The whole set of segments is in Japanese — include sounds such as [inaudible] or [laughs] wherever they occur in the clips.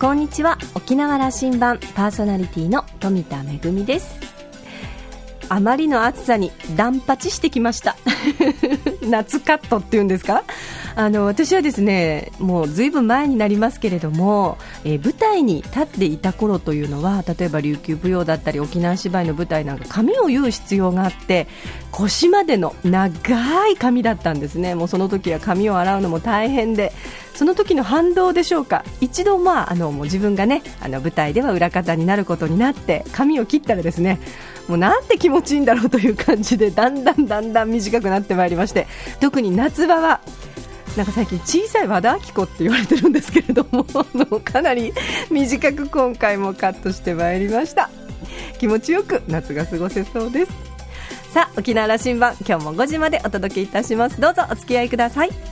こんにちは。沖縄羅針盤パーソナリティの富田恵です。あまりの暑さに断髪してきました。[laughs] 夏カットっていうんですか？あの私はですねもうずいぶん前になりますけれども、えー、舞台に立っていた頃というのは例えば琉球舞踊だったり沖縄芝居の舞台なんか髪を結う必要があって腰までの長い髪だったんですね。もうその時は髪を洗うのも大変でその時の反動でしょうか。一度、まあ、あのもう自分がねあの舞台では裏方になることになって髪を切ったらですねもうなんて気持ちいいんだろうという感じでだんだんだんだん短くなってまいりまして特に夏場はなんか最近小さい和田アキ子って言われてるんですけれども [laughs] かなり短く今回もカットしてまいりました。気持ちよく夏が過ごせそうです。さあ沖縄羅針盤今日も5時までお届けいたします。どうぞお付き合いください。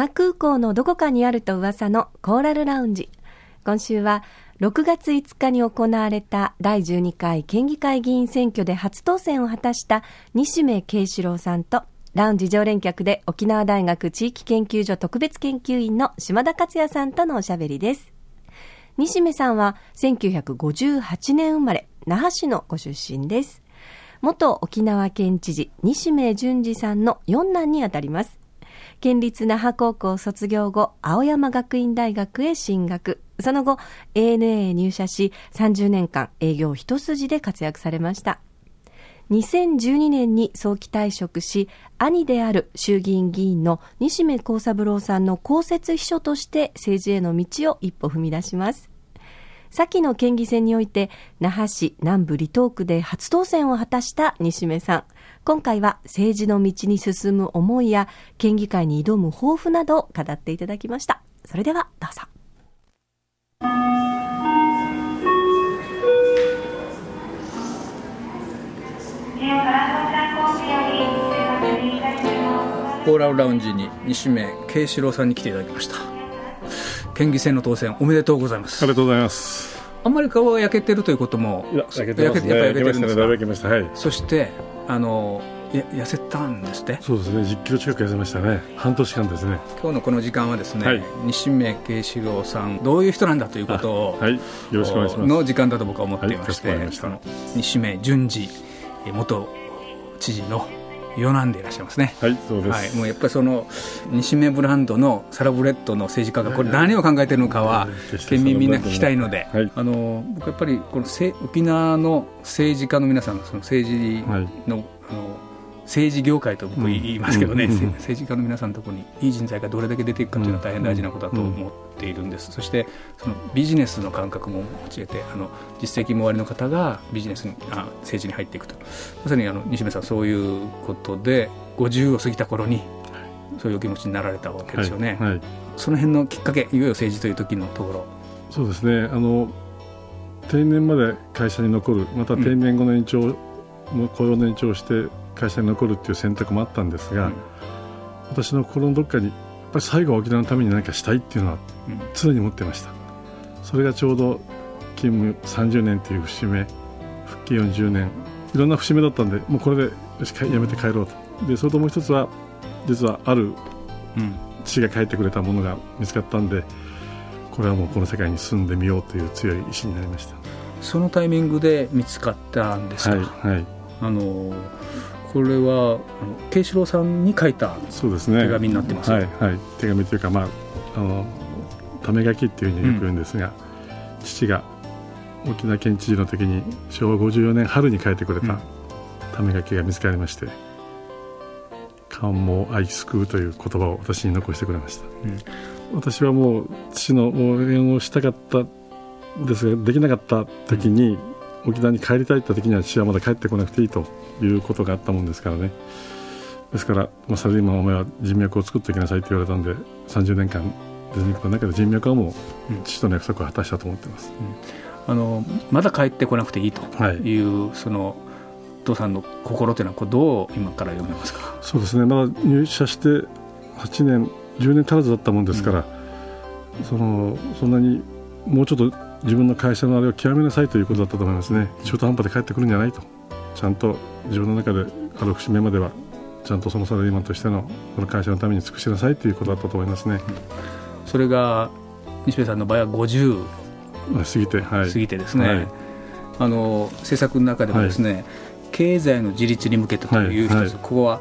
覇空港のどこかにあると噂のコーラルラウンジ。今週は6月5日に行われた第12回県議会議員選挙で初当選を果たした西目慶志郎さんとラウンジ常連客で沖縄大学地域研究所特別研究員の島田克也さんとのおしゃべりです。西目さんは1958年生まれ、那覇市のご出身です。元沖縄県知事西目淳二さんの四男にあたります。県立那覇高校卒業後、青山学院大学へ進学。その後、ANA へ入社し、30年間営業一筋で活躍されました。2012年に早期退職し、兄である衆議院議員の西目幸三郎さんの公設秘書として政治への道を一歩踏み出します。先の県議選において、那覇市南部離島区で初当選を果たした西目さん。今回は政治の道に進む思いや県議会に挑む抱負などを語っていただきました。それではどうぞ。コーラルラウンジに西目慶志郎さんに来ていただきました県議選の当選おめでとうございます。ありがとうございます。あんまり顔が焼けてるということも焼けてます、ね、焼けてるんですか、ね、はい、そしてあのや痩せたんですねそうですね。10キロ近く痩せましたね。半年間ですね。今日のこの時間はですね、はい、西目慶志郎さんどういう人なんだということを、はい、よろしくお願いします。の時間だと僕は思っていまして、はい、西目淳二元知事の四男でいらっしゃいますね。はい、そうです。はい、もうやっぱりその西目ブランドのサラブレッドの政治家がこれ何を考えているのかは県民みんな聞きたいので、はい、あの僕やっぱりこの沖縄の政治家の皆さんその政治の、はい、あの政治業界と僕言いますけどね、政治家の皆さんのところにいい人材がどれだけ出ていくかというのは大変大事なことだと思っているんです、そしてそのビジネスの感覚も教えてあの実績もおありの方がビジネスにあ政治に入っていくと。まさにあの西目さんそういうことで50を過ぎた頃にそういうお気持ちになられたわけですよね、はい。はい、その辺のきっかけいよいよ政治という時のところ。そうですね。あの定年まで会社に残るまた定年後の延長、うん、雇用の延長をして会社に残るっていう選択もあったんですが、うん、私の心のどっかにやっぱり最後は沖縄のために何かしたいっていうのは常に持ってました、それがちょうど勤務30年という節目復帰40年いろんな節目だったんでもうこれでよしやめて帰ろうと。でそれともう一つは実はある父が書いてくれたものが見つかったんでこれはもうこの世界に住んでみようという強い意志になりました。そのタイミングで見つかったんですか、はい、はい、あのこれは慶四郎さんに書いた手紙になってます、ね、はい、はい、手紙というか、まあ、あのため書きっていうふうによく言うんですが、うん、父が沖縄県知事の時に昭和54年春に書いてくれたため書きが見つかりまして「感も愛救う」という言葉を私に残してくれました、うん、私はもう父の応援をしたかったですができなかった時に、うん沖縄に帰りたいって時には父はまだ帰ってこなくていいということがあったもんですからね。ですから、まあ、サラリーマンお前は人脈を作っていきなさいって言われたんで30年間出てくの中で人脈はもう父との約束を果たしたと思ってます、うん、あのまだ帰ってこなくていいとい。う、はい、そのお父さんの心というのはどう今から読めますか？そうですね。まだ入社して8年10年足らずだったもんですから、うん、そのそんなにもうちょっと自分の会社のあれを極めなさいということだったと思いますね。中途半端で帰ってくるんじゃないと。ちゃんと自分の中である節目まではちゃんとそのサラリーマンとしてのこの会社のために尽くしなさいということだったと思いますね、それが西部さんの場合は50過ぎて、はい、過ぎてですね、はい、あの政策の中でもですね、はい、経済の自立に向けてという一つ、ここは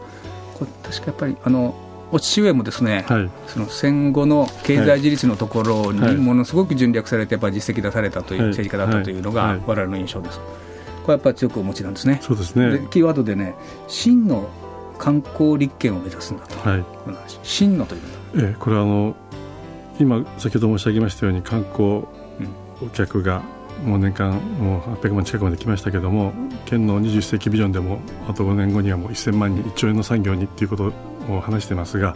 これ確かやっぱりあのお父上もですね、はい、その戦後の経済自立のところにものすごく尽力されて、やっぱり実績出されたという政治家だったというのが、われわれの印象です。これやっぱり強くお持ちなんですね。そうですね。キーワードでね、真の観光立憲を目指すんだと、はい、真のというええ、これはあの今、先ほど申し上げましたように観光客がもう年間もう800万近くまで来ましたけども県の21世紀ビジョンでもあと5年後にはもう1000万人1兆円の産業にということを話してますが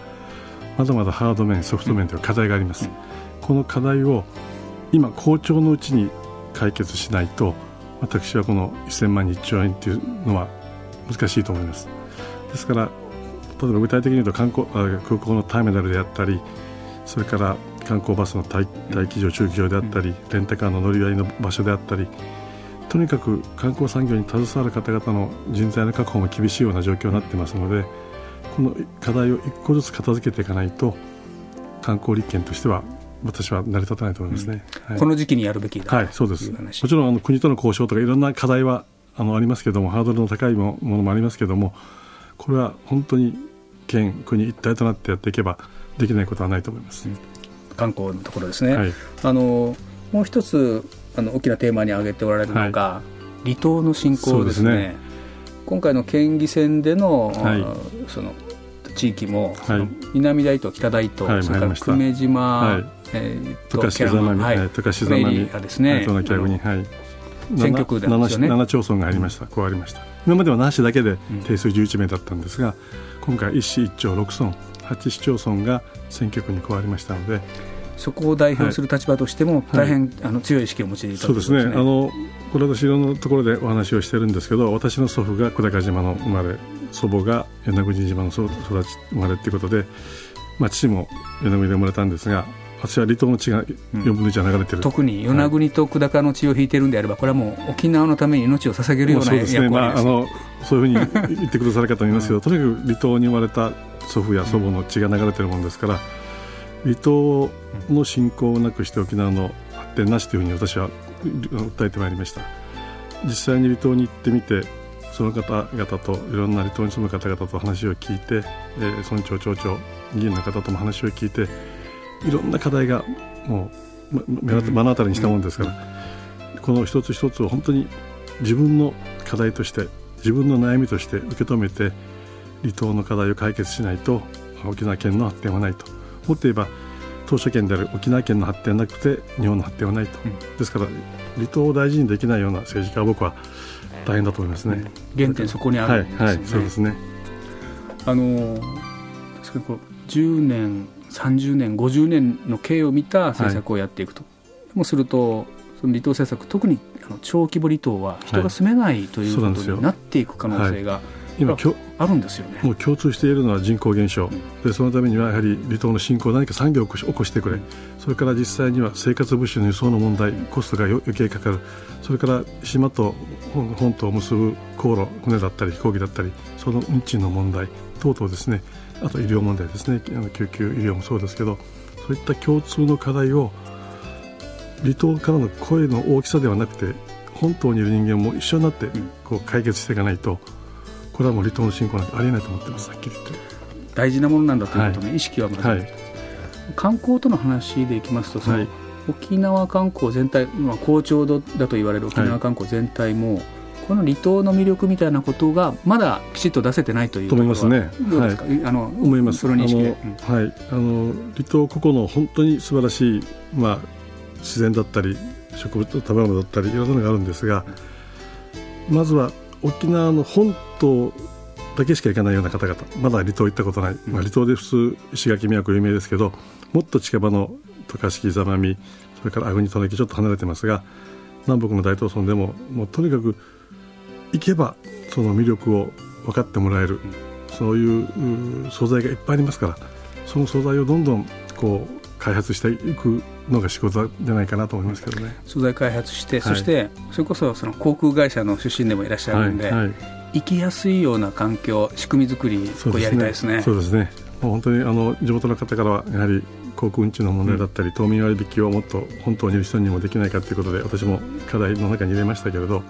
まだまだハード面ソフト面という課題があります、この課題を今好調のうちに解決しないと私はこの1000万人1兆円というのは難しいと思います。ですから例えば具体的に言うと観光空港のターミナルであったりそれから観光バスの待機場、駐機場であったり、レンタカーの乗り合いの場所であったり、とにかく観光産業に携わる方々の人材の確保も厳しいような状況になってますので、この課題を一個ずつ片付けていかないと、観光立憲としては私は成り立たないと思いますね、うん。はい、この時期にやるべきだはい、そうです。もちろんあの国との交渉とかいろんな課題はあのありますけどもハードルの高いものもありますけどもこれは本当に県国一体となってやっていけばできないことはないと思います。うん。観光のところですね、はい、あのもう一つあの大きなテーマに挙げておられるのが、はい、離島の振興ですね、ね、今回の県議選でのはい、その地域も、その南大東、北大東、それから久米島、はい。えー、とかしざまみ、はい、とかしざまみ、ですね、はい、選挙区で、ね、7, 7町村がありました、加わりました。今までは那覇市だけで定数11名だったんですが、今回、一市一町6村、8市町村が選挙区に加わりましたので、そこを代表する立場としても、大変、はい、あの強い意識を持ちでいたそうですね。あのこれ私いろんなところでお話をしてるんですけど私の祖父が久高島の生まれ祖母が与那国島の育ち生まれということで、まあ、父も与那国で生まれたんですが私は離島の血が4分の1は流れてる、うん、特に与那国と久高の血を引いてるんであれば、これはもう沖縄のために命を捧げるようなそうですね、まあ、あのそういうふうに言ってくださる方もいますけど、とにかく離島に生まれた祖父や祖母の血が流れてるもんですから、離島の振興をなくして沖縄の発展なしというふうに私は訴えてまいりました。実際に離島に行ってみてその方々といろんな離島に住む方々と話を聞いて、えー、村長町長議員の方とも話を聞いていろんな課題がもう目の当たりにしたものですから、この一つ一つを本当に自分の課題として自分の悩みとして受け止めて離島の課題を解決しないと沖縄県の発展はないと。もっと言えば島しょ県である沖縄県の発展なくて日本の発展はないと、うん、ですから離島を大事にできないような政治家は僕は大変だと思いますね、原点そこにあるんですね、はい、はい、そうですね。あのですけど10年30年50年の経を見た政策をやっていくと、はい、もするとその離島政策特にあの小規模離島は人が住めないということになっていく可能性が、はい。今あるんですよね。もう共通しているのは人口減少、でそのためにはやはり離島の振興何か産業を起こしてくれ、それから実際には生活物資の輸送の問題コストが余計かかる。それから島と本島を結ぶ航路船だったり飛行機だったりその運賃の問題等々ですね。あと医療問題ですね。救急医療もそうですけどそういった共通の課題を離島からの声の大きさではなくて本島にいる人間も一緒になってこう解決していかないと、これはもう離島の振興なんてありえないと思ってますはっきり言って。大事なものなんだということね、はい、意識はまず、はい、観光との話でいきますとその、はい、沖縄観光全体、まあ、好調だと言われる沖縄観光全体も、この離島の魅力みたいなことがまだきちっと出せてないというと思いますね。どうですか、はい、あの思います。その認識はい、あの離島ここの本当に素晴らしいまあ自然だったり植物食べ物だったりいろんなのがあるんですが、まずは沖縄の本島だけしか行かないような方々まだ離島行ったことない、まあ、離島で普通石垣宮古有名ですけどもっと近場の渡嘉敷座間味それから粟国利根ちょっと離れてますが南北の大東村でももうとにかく行けばその魅力を分かってもらえるそういう素材がいっぱいありますからその素材をどんどんこう開発していくのが仕事じゃないかなと思いますけどね。素材開発して、はい、そしてそれこそその航空会社の出身でもいらっしゃるんで、はいはい、生きやすいような環境仕組み作りをやりたいですね。そうですね。もう本当にあの地元の方からはやはり航空運賃の問題だったり、うん、島民割引をもっと本当にいる人にもできないかということで私も課題の中に入れましたけれど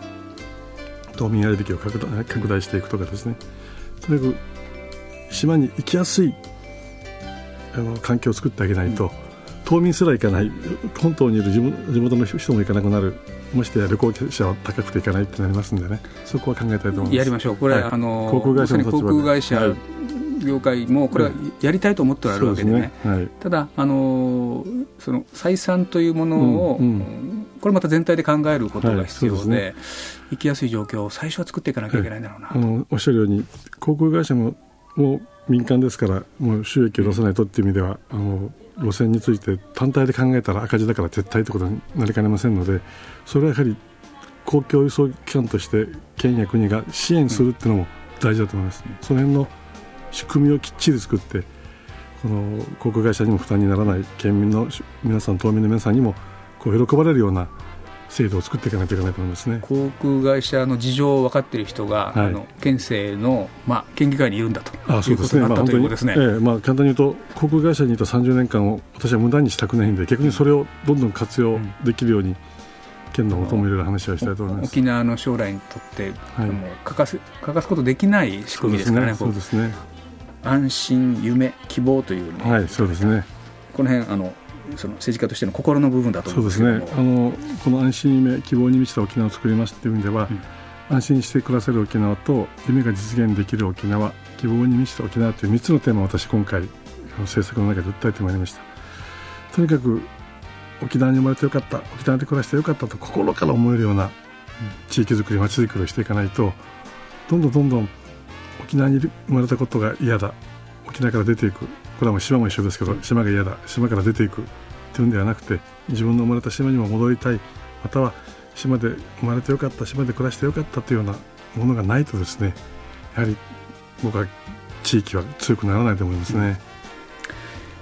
島民割引を拡大拡大していくとかですね。とにかく島に行きやすいあの環境を作ってあげないと、うん。島民すら行かない本島にいる地元の人も行かなくなるましてや旅行者は高くて行かないってなりますんでね。そこは考えたいと思います。やりましょう。これ、はい、あの航空会社の航空会社、業界もこれはやりたいと思っておられるわけでね、でね。はい、ただあのその採算というものを、うんうん、これまた全体で考えることが必要ではいでね、行きやすい状況を最初は作っていかなきゃいけないんだろうな、あのおっしゃるように航空会社ももう民間ですからもう収益を出さないとっていう意味ではあの路線について単体で考えたら赤字だから撤退ということになりかねませんのでそれはやはり公共輸送機関として県や国が支援するっていうのも大事だと思います、うん、その辺の仕組みをきっちり作ってこの航空会社にも負担にならない県民の皆さん島民の皆さんにもこう喜ばれるような制度を作っていかないといけないと思いますね。航空会社の事情を分かっている人が、はい、あの県政の、まあ、県議会にいるんだとあそうですね、まあ、本当にですね、ええまあ、簡単に言うと航空会社にいた30年間を私は無駄にしたくないんで逆にそれをどんどん活用できるように、うん、県の求める話をしたいと思います。沖縄の将来にとって、はい、もう欠かす欠かすことできない仕組みですからね。そうですね。安心夢希望という、ね、はいそうですね。この辺あのその政治家としての心の部分だと思うんですそうですね。あのこの安心夢希望に満ちた沖縄を作りますという意味では、うん、安心して暮らせる沖縄と夢が実現できる沖縄希望に満ちた沖縄という3つのテーマを私今回政策の中で訴えてまいりました。とにかく沖縄に生まれてよかった沖縄で暮らしてよかったと心から思えるような地域づくり町づくりをしていかないとどんどんどんどん沖縄に生まれたことが嫌だ。沖縄から出ていくこれはもう島も一緒ですけど島が嫌だ島から出ていくというんではなくて自分の生まれた島にも戻りたいまたは島で生まれてよかった島で暮らしてよかったというようなものがないとですねやはり僕は地域は強くならないと思いますね。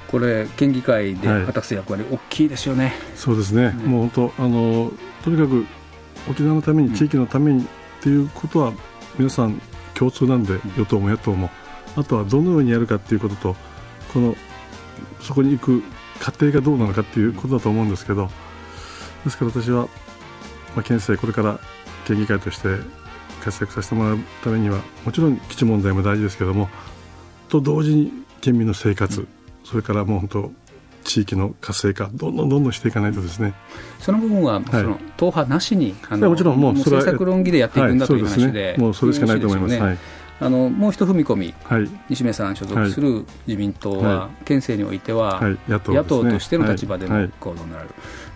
これ県議会で果たす役割、大きいですよね。そうですね。ねもう本当あのとにかく沖縄のために地域のためにっていうことは皆さん共通なんで、与党も野党もあとはどのようにやるかっていうこととこのそこに行く過程がどうなのかっていうことだと思うんですけどですから私は、まあ、県政これから県議会として活躍させてもらうためにはもちろん基地問題も大事ですけどもと同時に県民の生活、それからもう本当地域の活性化どんどんどんどんしていかないとですね。その部分は、その党派なしにもちろんもう政策論議でやっていくんだという話で、ね、もうそれしかないと思います。はいあのもう一踏み込み、はい、西銘さん所属する自民党は、はい、県政においては、はい、野党、ね、としての立場での行動になる、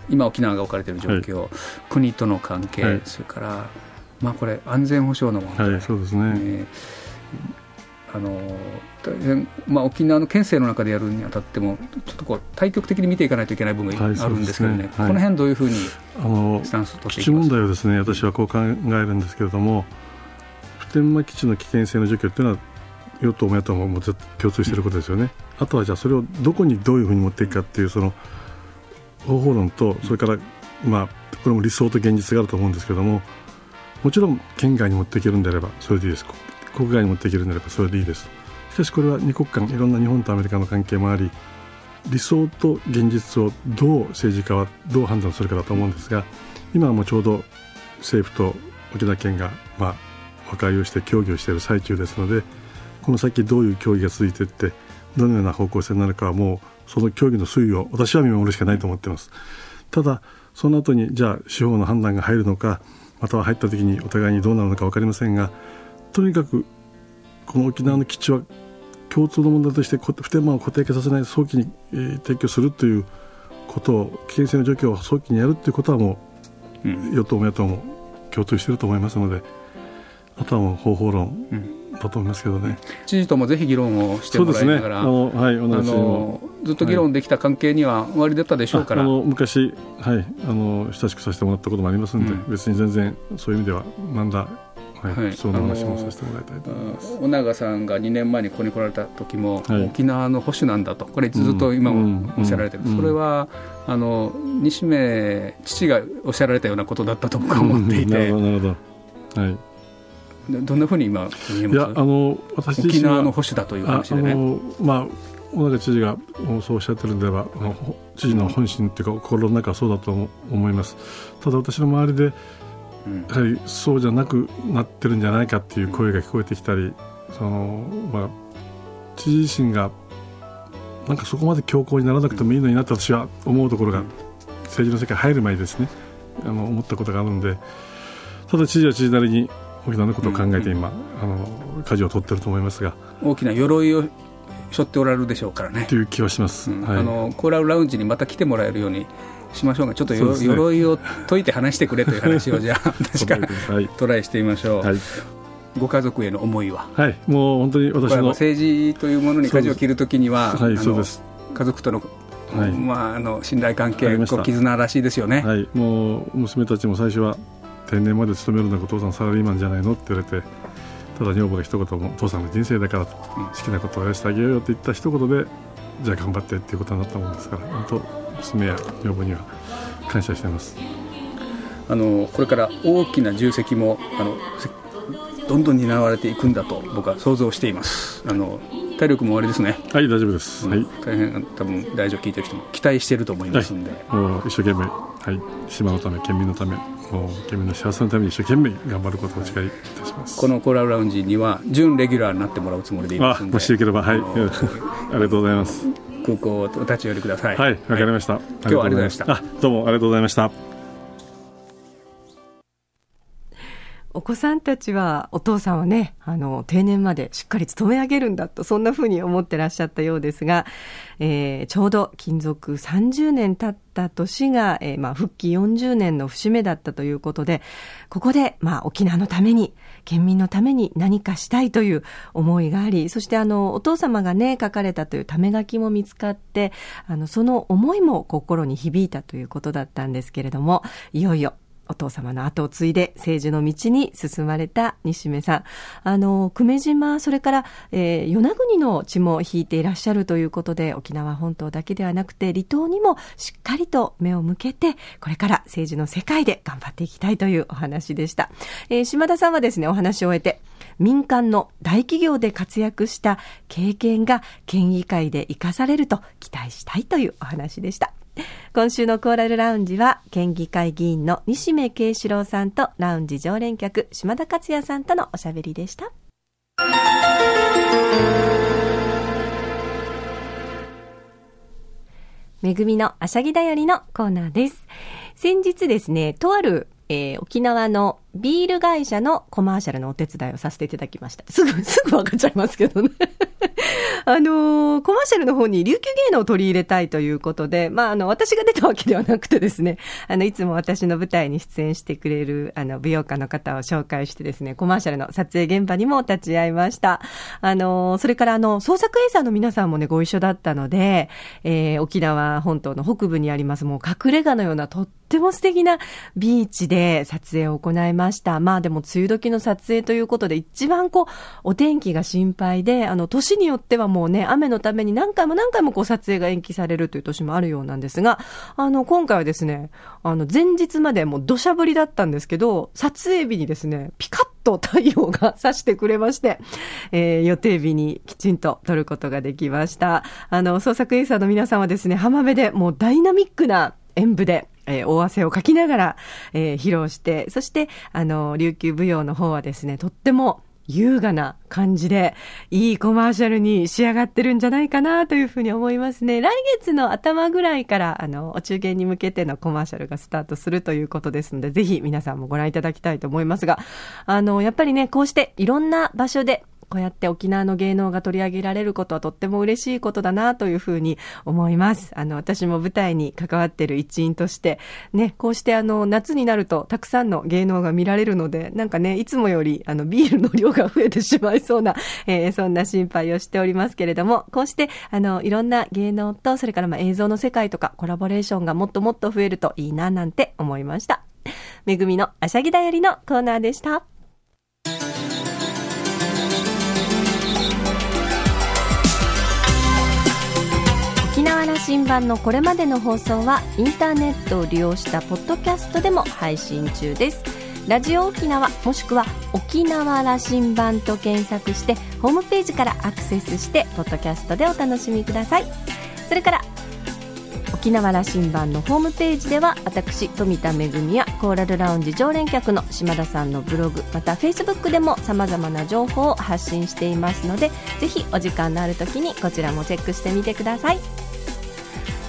今、沖縄が置かれている状況、国との関係、それから、まあ、これ、安全保障の問題、そうですね、えー、あの大変、まあ、沖縄の県政の中でやるにあたっても、ちょっとこう対極的に見ていかないといけない部分があるんですけどね、ねこの辺どういうふうにスタンスを取っていきますか？基地問題はですね。私はこう考えるんですけれども、普天間基地の危険性の除去というのは与党も野党ももう共通していることですよね、うん、あとはじゃあそれをどこにどういうふうに持っていくかっていうその方法論とそれから、まあ、これも理想と現実があると思うんですけどももちろん県外に持っていけるんであればそれでいいです。国外に持っていけるんであればそれでいいです。しかしこれは二国間いろんな日本とアメリカの関係もあり理想と現実をどう政治家はどう判断するかだと思うんですが今はもうちょうど政府と沖縄県が、まあ、和解をして協議をしている最中ですのでこの先どういう協議が続いていってどのような方向性になるかはもうその協議の推移を私は見守るしかないと思っています。ただその後にじゃあ司法の判断が入るのかまたは入った時にお互いにどうなるのか分かりませんがとにかくこの沖縄の基地は共通の問題として普天間を固定化させない早期に、えー、提供するということを危険性の除去を早期にやるということはもう、うん、与党も野党も共通していると思いますのであとはもう方法論だと思いますけどね、知事ともぜひ議論をしてもらいながら、ね、あのはい、同じのずっと議論できた関係には終わりだったでしょうから、あの昔、はい、あの親しくさせてもらったこともありますんで、うん、別に全然そういう意味ではなんだはいはい、その話もさせてもらいたいと思います。尾長さんが2年前にここに来られた時も、はい、沖縄の保守なんだと。これずっと今もおっしゃられてる、うん。うん、それはあの西目父がおっしゃられたようなことだったと僕は思っていて、なるほどなるほど。はいどんなふうに今見えます？いやあの私沖縄の保守だという話でね。まあ尾長知事がそうおっしゃってるんでは知事の本心というか心の中はそうだと思います。ただ私の周りでやはりそうじゃなくなってるんじゃないかっていう声が聞こえてきたりその、まあ、知事自身がなんかそこまで強硬にならなくてもいいのになって私は思うところが政治の世界入る前にですね。あの思ったことがあるので。ただ知事は知事なりに沖縄のことを考えて今、あの舵を取ってると思いますが。大きな鎧を背負っておられるでしょうからね。という気はします、うん。はい、あのコーラルラウンジにまた来てもらえるようにしましょう。がちょっと、ね、鎧を解いて話してくれという話をじゃあ [laughs] 確か、はい、トライしてみましょう、はい、ご家族への思いは。はい。もう本当に私の政治というものに舵を切るときにははいそうです。家族とのはい。まあ、あの信頼関係、絆らしいですよね、はい、もう娘たちも最初は定年まで勤めるのがお父さんサラリーマンじゃないのって言われてただ女房が一言もお父さんの人生だからと、好きなことをやらせてあげようよって言った一言でじゃあ頑張ってっていうことになったもんですから本当娘や女房には感謝しています。あのこれから大きな重責もあのどんどん担われていくんだと僕は想像しています。あの体力も終わりですね。はい大丈夫です、はい、大変多分大丈夫聞いてる人も期待していると思いますんで、はい、もう一生懸命はい。島のため県民のためもう県民の幸せのために一生懸命頑張ることをお誓いいたします。このコーラルラウンジには準レギュラーになってもらうつもりでいます。もしよければはい。ありがとうございます。空港お立ち寄りください。はいわかりました、はい、今日はありがとうございました。あどうもありがとうございましたお子さんたちはお父さんはねあの定年までしっかり勤め上げるんだとそんなふうに思ってらっしゃったようですが、えー、ちょうど勤続30年経った年が、えー、まあ、復帰40年の節目だったということでここで、まあ、沖縄のために県民のために何かしたいという思いがあり、そしてあの、お父様がね、書かれたというため書きも見つかって、あの、その思いも心に響いたということだったんですけれども、いよいよお父様の後を継いで政治の道に進まれた西目さん。あの、久米島、それから、えー、与那国の地も引いていらっしゃるということで、沖縄本島だけではなくて、離島にもしっかりと目を向けて、これから政治の世界で頑張っていきたいというお話でした。えー、島田さんはですね、お話を終えて、民間の大企業で活躍した経験が県議会で生かされると期待したいというお話でした。[laughs] 今週のコーラルラウンジは、県議会議員の西目慶志郎さんとラウンジ常連客、島田克也さんとのおしゃべりでした。恵みのあしゃぎだよりのコーナーです。先日ですね、とあるえー、沖縄のビール会社のコマーシャルのお手伝いをさせていただきました。すぐ、[laughs] すぐ分かっちゃいますけどね。[laughs] あのー、コマーシャルの方に琉球芸能を取り入れたいということで、まあ、あの、私が出たわけではなくてですね、あの、いつも私の舞台に出演してくれる、あの、美容家の方を紹介してですね、コマーシャルの撮影現場にも立ち会いました。あのー、それからあの、創作映像の皆さんもね、ご一緒だったので、えー、沖縄本島の北部にあります、もう隠れ家のようなとってっても素敵なビーチで撮影を行いました。まあでも梅雨時の撮影ということで一番こうお天気が心配で、あの年によってはもうね、雨のために何回も何回もこう撮影が延期されるという年もあるようなんですが、あの今回はですね、あの前日までもう土砂降りだったんですけど、撮影日にですね、ピカッと太陽が差してくれまして、えー、予定日にきちんと撮ることができました。あの、創作エイサーの皆さんはですね、浜辺でもうダイナミックな演舞で、えー、大汗をかきながら、えー、披露して、そして、あの、琉球舞踊の方はですね、とっても優雅な感じで、いいコマーシャルに仕上がってるんじゃないかなというふうに思いますね。来月の頭ぐらいから、あの、お中元に向けてのコマーシャルがスタートするということですので、ぜひ皆さんもご覧いただきたいと思いますが、あの、やっぱりね、こうしていろんな場所でこうやって沖縄の芸能が取り上げられることはとっても嬉しいことだなというふうに思います。あの、私も舞台に関わっている一員として、ね、こうしてあの、夏になるとたくさんの芸能が見られるので、なんかね、いつもよりあの、ビールの量が増えてしまいそうな、えー、そんな心配をしておりますけれども、こうしてあの、いろんな芸能と、それからまあ映像の世界とかコラボレーションがもっともっと増えるといいななんて思いました。めぐみのあしゃぎだよりのコーナーでした。新版のこれまでの放送はインターネットを利用したポッドキャストでも配信中です。ラジオ沖縄もしくは沖縄羅針盤と検索してホームページからアクセスしてポッドキャストでお楽しみください。それから沖縄羅針盤のホームページでは私富田恵やコーラルラウンジ常連客の島田さんのブログまたフェイスブックでもさまざまな情報を発信していますのでぜひお時間のある時にこちらもチェックしてみてください。